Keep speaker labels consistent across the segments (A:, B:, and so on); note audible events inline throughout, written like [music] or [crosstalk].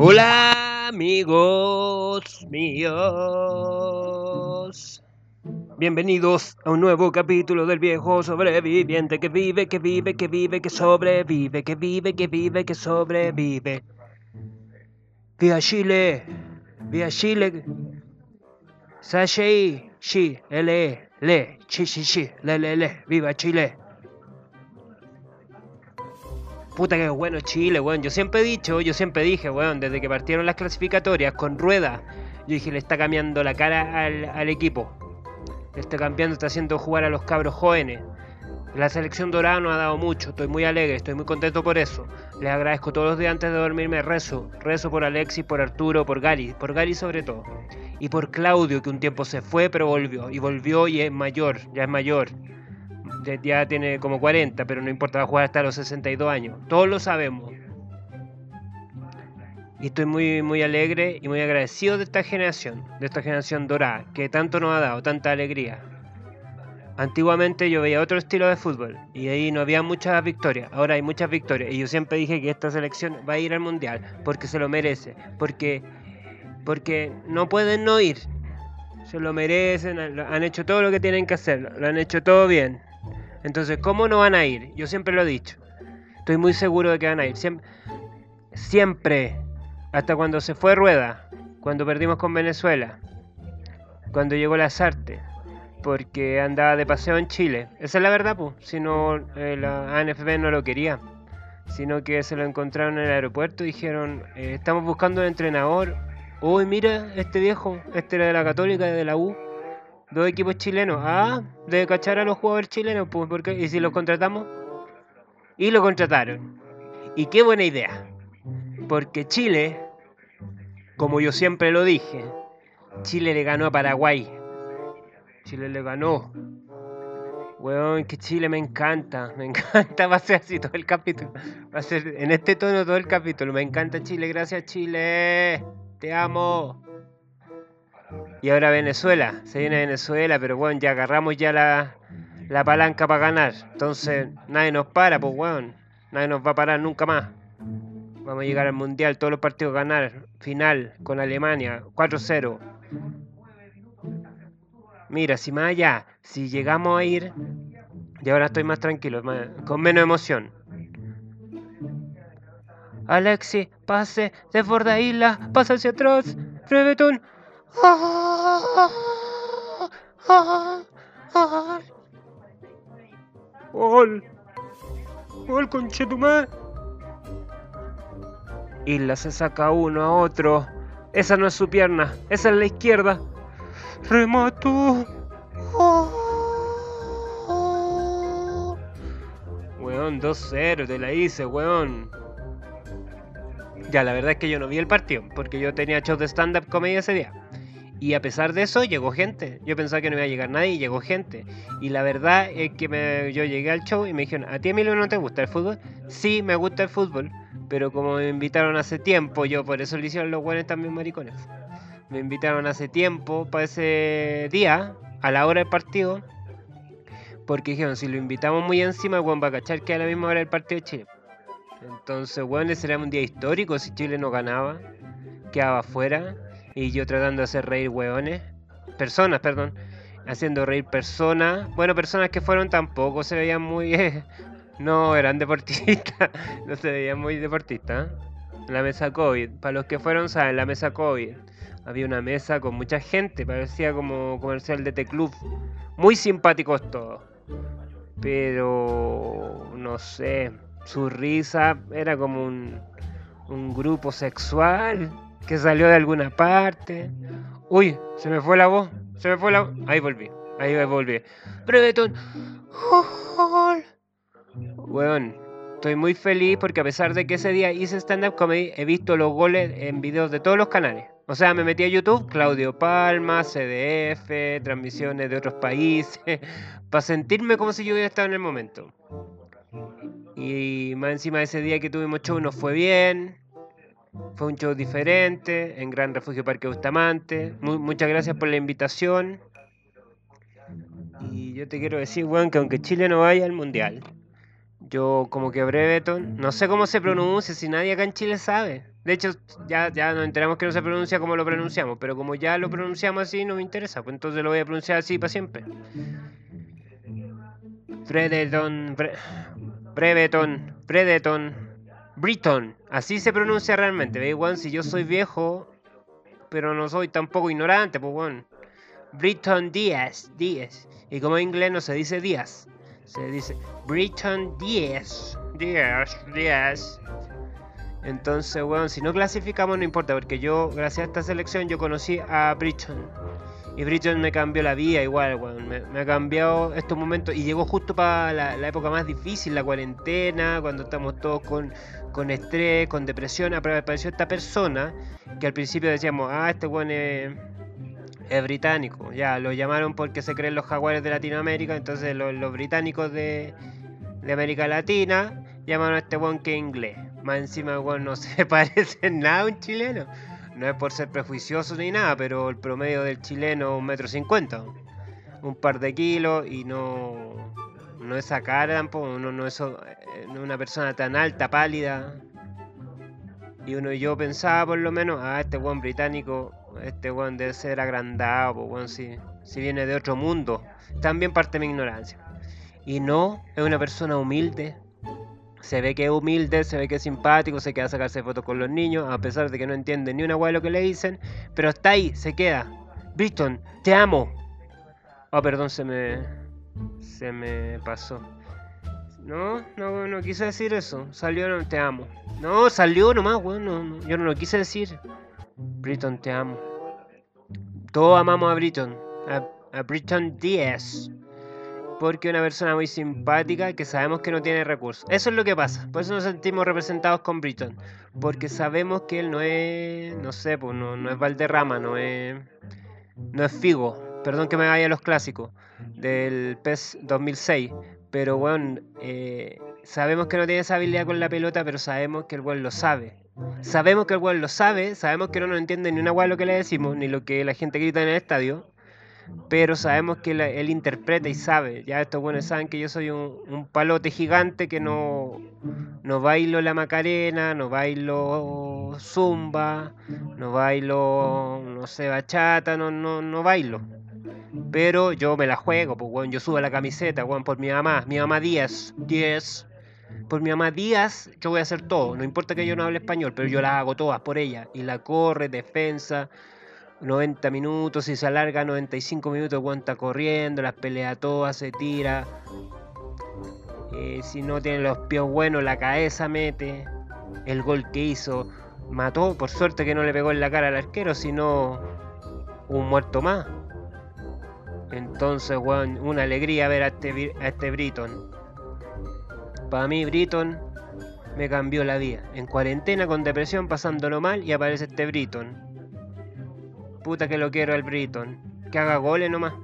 A: Hola amigos míos. Bienvenidos a un nuevo capítulo del viejo sobreviviente que vive, que vive, que vive, que sobrevive, que vive, que vive, que sobrevive. Via Chile, via Chile. Sashei, shi, ele, le, chi, chi, chi, le, le, le, viva Chile. Puta que bueno Chile, weón. Yo siempre he dicho, yo siempre dije, weón, desde que partieron las clasificatorias con rueda, yo dije, le está cambiando la cara al, al equipo. Le está cambiando, está haciendo jugar a los cabros jóvenes. La selección dorada nos ha dado mucho, estoy muy alegre, estoy muy contento por eso. Les agradezco todos los días antes de dormirme, rezo. Rezo por Alexis, por Arturo, por Gary, por Gary sobre todo. Y por Claudio, que un tiempo se fue pero volvió. Y volvió y es mayor, ya es mayor. Ya- tiene como 40, pero no importa, va a jugar hasta los 62 años. Todos lo sabemos. Y estoy muy, muy alegre y muy agradecido de esta generación, de esta generación dorada, que tanto nos ha dado, tanta alegría. Antiguamente yo veía otro estilo de fútbol y ahí no había muchas victorias, ahora hay muchas victorias y yo siempre dije que esta selección va a ir al mundial porque se lo merece, porque porque no pueden no ir. Se lo merecen, han hecho todo lo que tienen que hacer, lo han hecho todo bien. Entonces, ¿cómo no van a ir? Yo siempre lo he dicho. Estoy muy seguro de que van a ir. Siempre, siempre hasta cuando se fue Rueda, cuando perdimos con Venezuela, cuando llegó la Sarte, porque andaba de paseo en Chile. Esa es la verdad, pues. Si no, eh, la ANFP no lo quería, sino que se lo encontraron en el aeropuerto y dijeron: eh, Estamos buscando un entrenador. Uy, mira, este viejo, este era de la Católica, de la U. Dos equipos chilenos. Ah, debe cachar a los jugadores chilenos, pues, porque ¿y si los contratamos? Y lo contrataron. Y qué buena idea. Porque Chile, como yo siempre lo dije, Chile le ganó a Paraguay. Chile le ganó. Weón, que Chile me encanta, me [laughs] encanta, va a ser así todo el capítulo. Va a ser en este tono todo el capítulo. Me encanta Chile, gracias Chile. Te amo. Y ahora Venezuela, se viene Venezuela, pero bueno, ya agarramos ya la, la palanca para ganar. Entonces nadie nos para, pues weón. Nadie nos va a parar nunca más. Vamos a llegar al mundial, todos los partidos ganar. Final con Alemania, 4-0. Mira, si más allá, si llegamos a ir, y ahora estoy más tranquilo, con menos emoción. Alexi, pase, desborda isla, pasa hacia atrás, Brevetón. Gol. Gol, conchetumar. Isla se saca uno a otro. Esa no es su pierna, esa es la izquierda. Remato. Weón, 2-0, te la hice, weón. Ya, la verdad es que yo no vi el partido, porque yo tenía show de stand-up comedy ese día. Y a pesar de eso, llegó gente. Yo pensaba que no iba a llegar nadie y llegó gente. Y la verdad es que me- yo llegué al show y me dijeron, ¿a ti, Emilio, no te gusta el fútbol? Sí, me gusta el fútbol. Pero como me invitaron hace tiempo, yo por eso le hicieron los buenos también maricones. Me invitaron hace tiempo para ese día, a la hora del partido. Porque dijeron, si lo invitamos muy encima, el weón va a cachar que a la misma hora del partido de Chile. Entonces, bueno, ese un día histórico si Chile no ganaba, quedaba afuera. Y yo tratando de hacer reír hueones, personas, perdón, haciendo reír personas. Bueno, personas que fueron tampoco se veían muy. [laughs] no eran deportistas, [laughs] no se veían muy deportistas. ¿eh? La mesa COVID, para los que fueron, saben, la mesa COVID. Había una mesa con mucha gente, parecía como comercial de T-Club. Muy simpáticos todos. Pero no sé, su risa era como un, un grupo sexual que salió de alguna parte. Uy, se me fue la voz, se me fue la voz. Ahí volví, ahí volví. Brevetón. Weón, estoy muy feliz porque a pesar de que ese día hice stand-up comedy, he visto los goles en videos de todos los canales. O sea, me metí a YouTube, Claudio Palma, CDF, transmisiones de otros países, [laughs] para sentirme como si yo hubiera estado en el momento. Y más encima ese día que tuvimos show nos fue bien. Fue un show diferente en Gran Refugio Parque Bustamante. Mu- muchas gracias por la invitación. Y yo te quiero decir, weón, que aunque Chile no vaya al mundial, yo como que Breveton, no sé cómo se pronuncia, si nadie acá en Chile sabe. De hecho, ya, ya nos enteramos que no se pronuncia como lo pronunciamos, pero como ya lo pronunciamos así, no me interesa, pues entonces lo voy a pronunciar así para siempre. Breveton, Breveton, Breveton, Briton, así se pronuncia realmente. Ve, igual si yo soy viejo, pero no soy tampoco ignorante, pues bueno. Briton Díaz, Díaz. Y como en inglés no se dice Díaz, se dice Briton Díaz, Díaz, Díaz. Entonces, bueno, si no clasificamos no importa, porque yo, gracias a esta selección, yo conocí a Briton. Y Bridget me cambió la vida igual, me, ha cambiado estos momentos y llegó justo para la, época más difícil, la cuarentena, cuando estamos todos con, con estrés, con depresión. Apareció esta persona que al principio decíamos, ah, este weón es, británico. Ya, lo llamaron porque se creen los jaguares de Latinoamérica, entonces los, británicos de, de, América Latina llamaron a este weón que es inglés. Más encima weón no [laughs] se parece nada a un chileno no es por ser prejuicioso ni nada, pero el promedio del chileno es un metro cincuenta, un par de kilos y no, no esa cara tampoco, no, no es eh, una persona tan alta, pálida. Y uno y yo pensaba por lo menos, ah, este buen británico, este buen debe ser agrandado, pues si, si viene de otro mundo. También parte de mi ignorancia. Y no, es una persona humilde, se ve que es humilde, se ve que es simpático, se queda a sacarse fotos con los niños, a pesar de que no entiende ni una hueá lo que le dicen, pero está ahí, se queda. Britton, te amo. Oh, perdón, se me. Se me pasó. No, no, no quise decir eso. Salió, no, te amo. No, salió nomás, bueno, yo no lo quise decir. Britton, te amo. Todos amamos a Britton. A, a Britton 10 porque una persona muy simpática que sabemos que no tiene recursos. Eso es lo que pasa. Por eso nos sentimos representados con Britton. Porque sabemos que él no es, no sé, pues no, no es Valderrama, no es, no es Figo. Perdón que me vaya a los clásicos del PES 2006. Pero bueno, eh, sabemos que no tiene esa habilidad con la pelota, pero sabemos que el buen lo sabe. Sabemos que el buen lo sabe, sabemos que no nos entiende ni una guay lo que le decimos, ni lo que la gente grita en el estadio pero sabemos que él interpreta y sabe. Ya estos buenos saben que yo soy un, palote gigante que no, no bailo la macarena, no bailo zumba, no bailo, no sé, bachata, no, no, no bailo. Pero yo me la juego, pues bueno, yo subo la camiseta, bueno, por mi mamá, mi mamá Díaz, 10. Por mi mamá Díaz, yo voy a hacer todo. No importa que yo no hable español, pero yo las hago todas por ella. Y la corre, defensa, 90 minutos, y se alarga 95 minutos, cuenta corriendo, las pelea todas, se tira. Eh, si no tiene los pies buenos, la cabeza mete. El gol que hizo mató, por suerte que no le pegó en la cara al arquero, sino un muerto más. Entonces, una alegría ver a este, a este Britton. Para mí, Britton me cambió la vida. En cuarentena con depresión, pasándolo mal, y aparece este Britton Puta que lo quiero al Britton. Que haga goles nomás.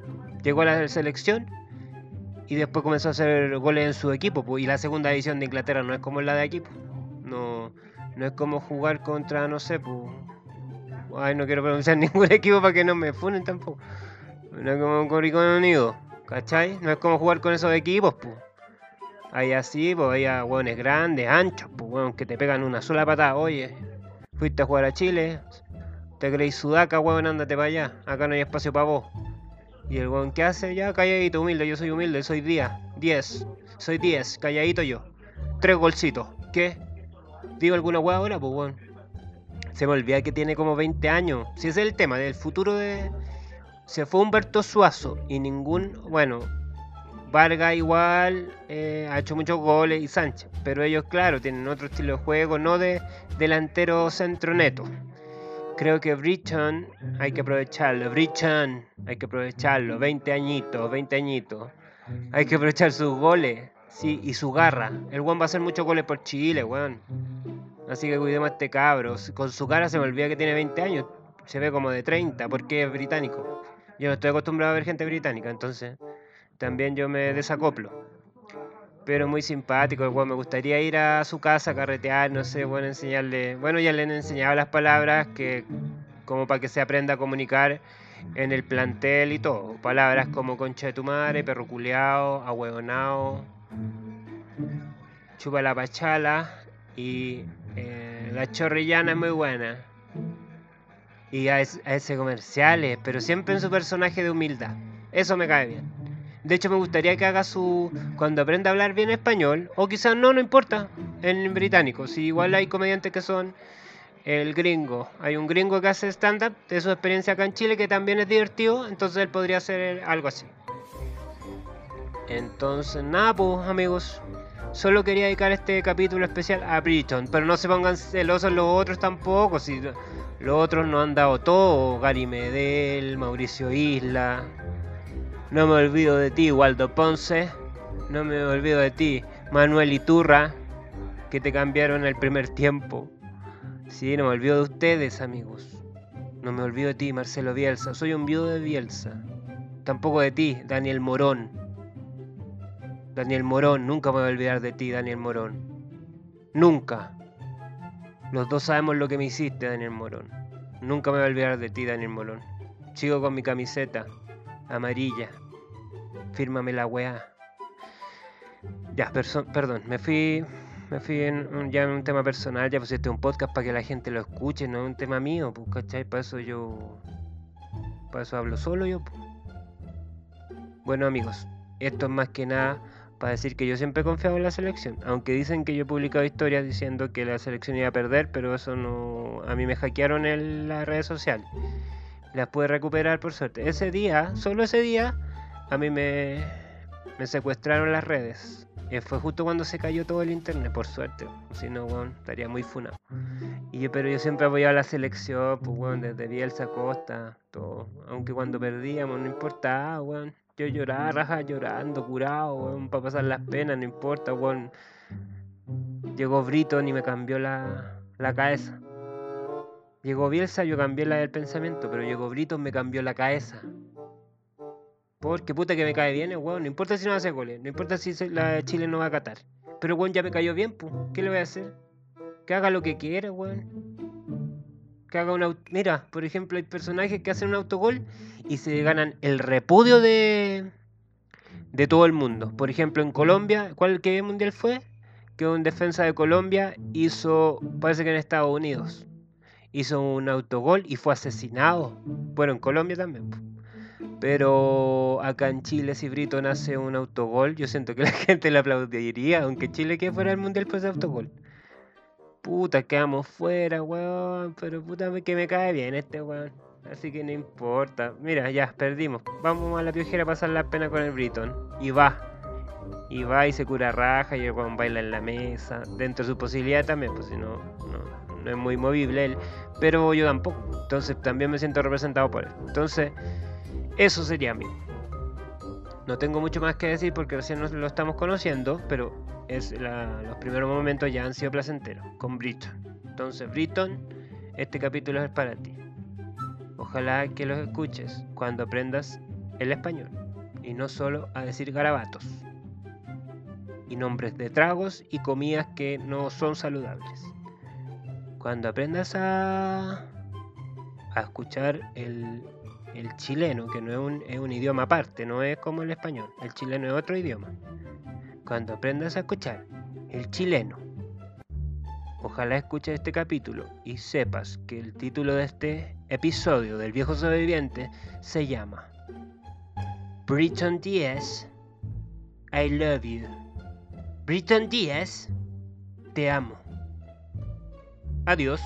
A: Llegó a la selección y después comenzó a hacer goles en su equipo. Y la segunda división de Inglaterra no es como la de aquí. No, no es como jugar contra, no sé, pues. Ay, no quiero pronunciar [laughs] ningún equipo para que no me funen tampoco. No es como Coricón Unido, ¿cachai? No es como jugar con esos equipos, pues. Hay así, pues hay hueones grandes, anchos, pues que te pegan una sola patada. Oye, fuiste a jugar a Chile, te creéis sudaca, weón, ándate para allá. Acá no hay espacio para vos. Y el weón, ¿qué hace? Ya, calladito, humilde. Yo soy humilde, soy 10. 10. Soy 10, calladito yo. Tres golcitos. ¿Qué? ¿Digo alguna weá ahora? Pues weón. Se me olvida que tiene como 20 años. Si ese es el tema del futuro de. Se fue Humberto Suazo y ningún. Bueno, Vargas igual eh, ha hecho muchos goles y Sánchez. Pero ellos, claro, tienen otro estilo de juego, no de delantero centro neto creo que Britton hay que aprovecharlo. Britton hay que aprovecharlo. 20 añitos, 20 añitos. Hay que aprovechar sus goles. Sí, y su garra. El weón va a hacer muchos goles por Chile, weón. Así que cuidemos a este cabro. Con su cara se me olvida que tiene 20 años. Se ve como de 30 porque es británico. Yo no estoy acostumbrado a ver gente británica, entonces también yo me desacoplo pero muy simpático. Bueno, me gustaría ir a su casa a carretear, no sé, bueno, enseñarle. Bueno, ya le han enseñado las palabras que como para que se aprenda a comunicar en el plantel y todo. Palabras como concha de tu madre, perro culeado, ahueonao, chupa la pachala y eh, la chorrillana es muy buena. Y a, ese comerciales, pero siempre en su personaje de humildad. Eso me cae bien. De hecho, me gustaría que haga su. Cuando aprenda a hablar bien español, o quizás no, no importa, en británico. Si igual hay comediantes que son el gringo. Hay un gringo que hace stand-up de su experiencia acá en Chile que también es divertido, entonces él podría hacer algo así. Entonces, nada, pues, amigos. Solo quería dedicar este capítulo especial a Britton, pero no se pongan celosos los otros tampoco. Si los otros no han dado todo, Gary Medel, Mauricio Isla. No me olvido de ti, Waldo Ponce. No me olvido de ti, Manuel Iturra, que te cambiaron el primer tiempo. Sí, no me olvido de ustedes, amigos. No me olvido de ti, Marcelo Bielsa. Soy un viudo de Bielsa. Tampoco de ti, Daniel Morón. Daniel Morón, nunca me voy a olvidar de ti, Daniel Morón. Nunca. Los dos sabemos lo que me hiciste, Daniel Morón. Nunca me voy a olvidar de ti, Daniel Morón. Sigo con mi camiseta amarilla. Fírmame la weá. Ya, perdón, me fui me fui en, ya en un tema personal, ya pusiste un podcast para que la gente lo escuche, no es un tema mío, pues, ¿cachai? Para eso yo. Para eso hablo solo yo. Pues. Bueno, amigos, esto es más que nada para decir que yo siempre he confiado en la selección. Aunque dicen que yo he publicado historias diciendo que la selección iba a perder, pero eso no. A mí me hackearon en las redes sociales. Las pude recuperar por suerte. Ese día, solo ese día, a mí me, me secuestraron las redes. Eh, fue justo cuando se cayó todo el internet, por suerte. Si no, bueno, estaría muy funado. Y yo, pero yo siempre apoyaba a la selección, pues, bueno, desde Bielsa Costa, todo. Aunque cuando perdíamos, no importaba, bueno. Yo lloraba, raja, llorando, curado, bueno, para pasar las penas, no importa, bueno. Llegó Briton y me cambió la, la cabeza. Llegó Bielsa, yo cambié la del pensamiento, pero llegó Brito, me cambió la cabeza. Porque puta que me cae bien, weón. No importa si no hace goles, no importa si la Chile no va a catar. Pero weón ya me cayó bien, pues. ¿Qué le voy a hacer? Que haga lo que quiera, weón. Que haga un auto. Mira, por ejemplo, hay personajes que hacen un autogol y se ganan el repudio de. de todo el mundo. Por ejemplo, en Colombia, ¿cuál que mundial fue? Que un defensa de Colombia hizo. parece que en Estados Unidos hizo un autogol y fue asesinado. Bueno, en Colombia también. Pero acá en Chile, si Brito nace un autogol, yo siento que [laughs] la gente le aplaudiría, aunque Chile que fuera el mundial pues autogol. Puta, quedamos fuera, weón. Pero puta que me cae bien este weón. Así que no importa. Mira, ya, perdimos. Vamos a la piojera a pasar la pena con el Briton. Y va. Y va y se cura raja y el weón baila en la mesa. Dentro de su posibilidad también, pues si no no es muy movible él, pero yo tampoco. Entonces también me siento representado por él. Entonces, eso sería a mí. No tengo mucho más que decir porque recién nos lo estamos conociendo, pero es los primeros momentos ya han sido placenteros con Britton. Entonces, Britton, este capítulo es para ti. Ojalá que los escuches cuando aprendas el español y no solo a decir garabatos y nombres de tragos y comidas que no son saludables cuando aprendas a, a escuchar el, chileno, que no es un, es un idioma aparte, no es como el español, el chileno es otro idioma. Cuando aprendas a escuchar el chileno, ojalá escuches este capítulo y sepas que el título de este episodio del viejo sobreviviente se llama Britton Díaz, I love you. Britton Díaz, te amo. Adiós.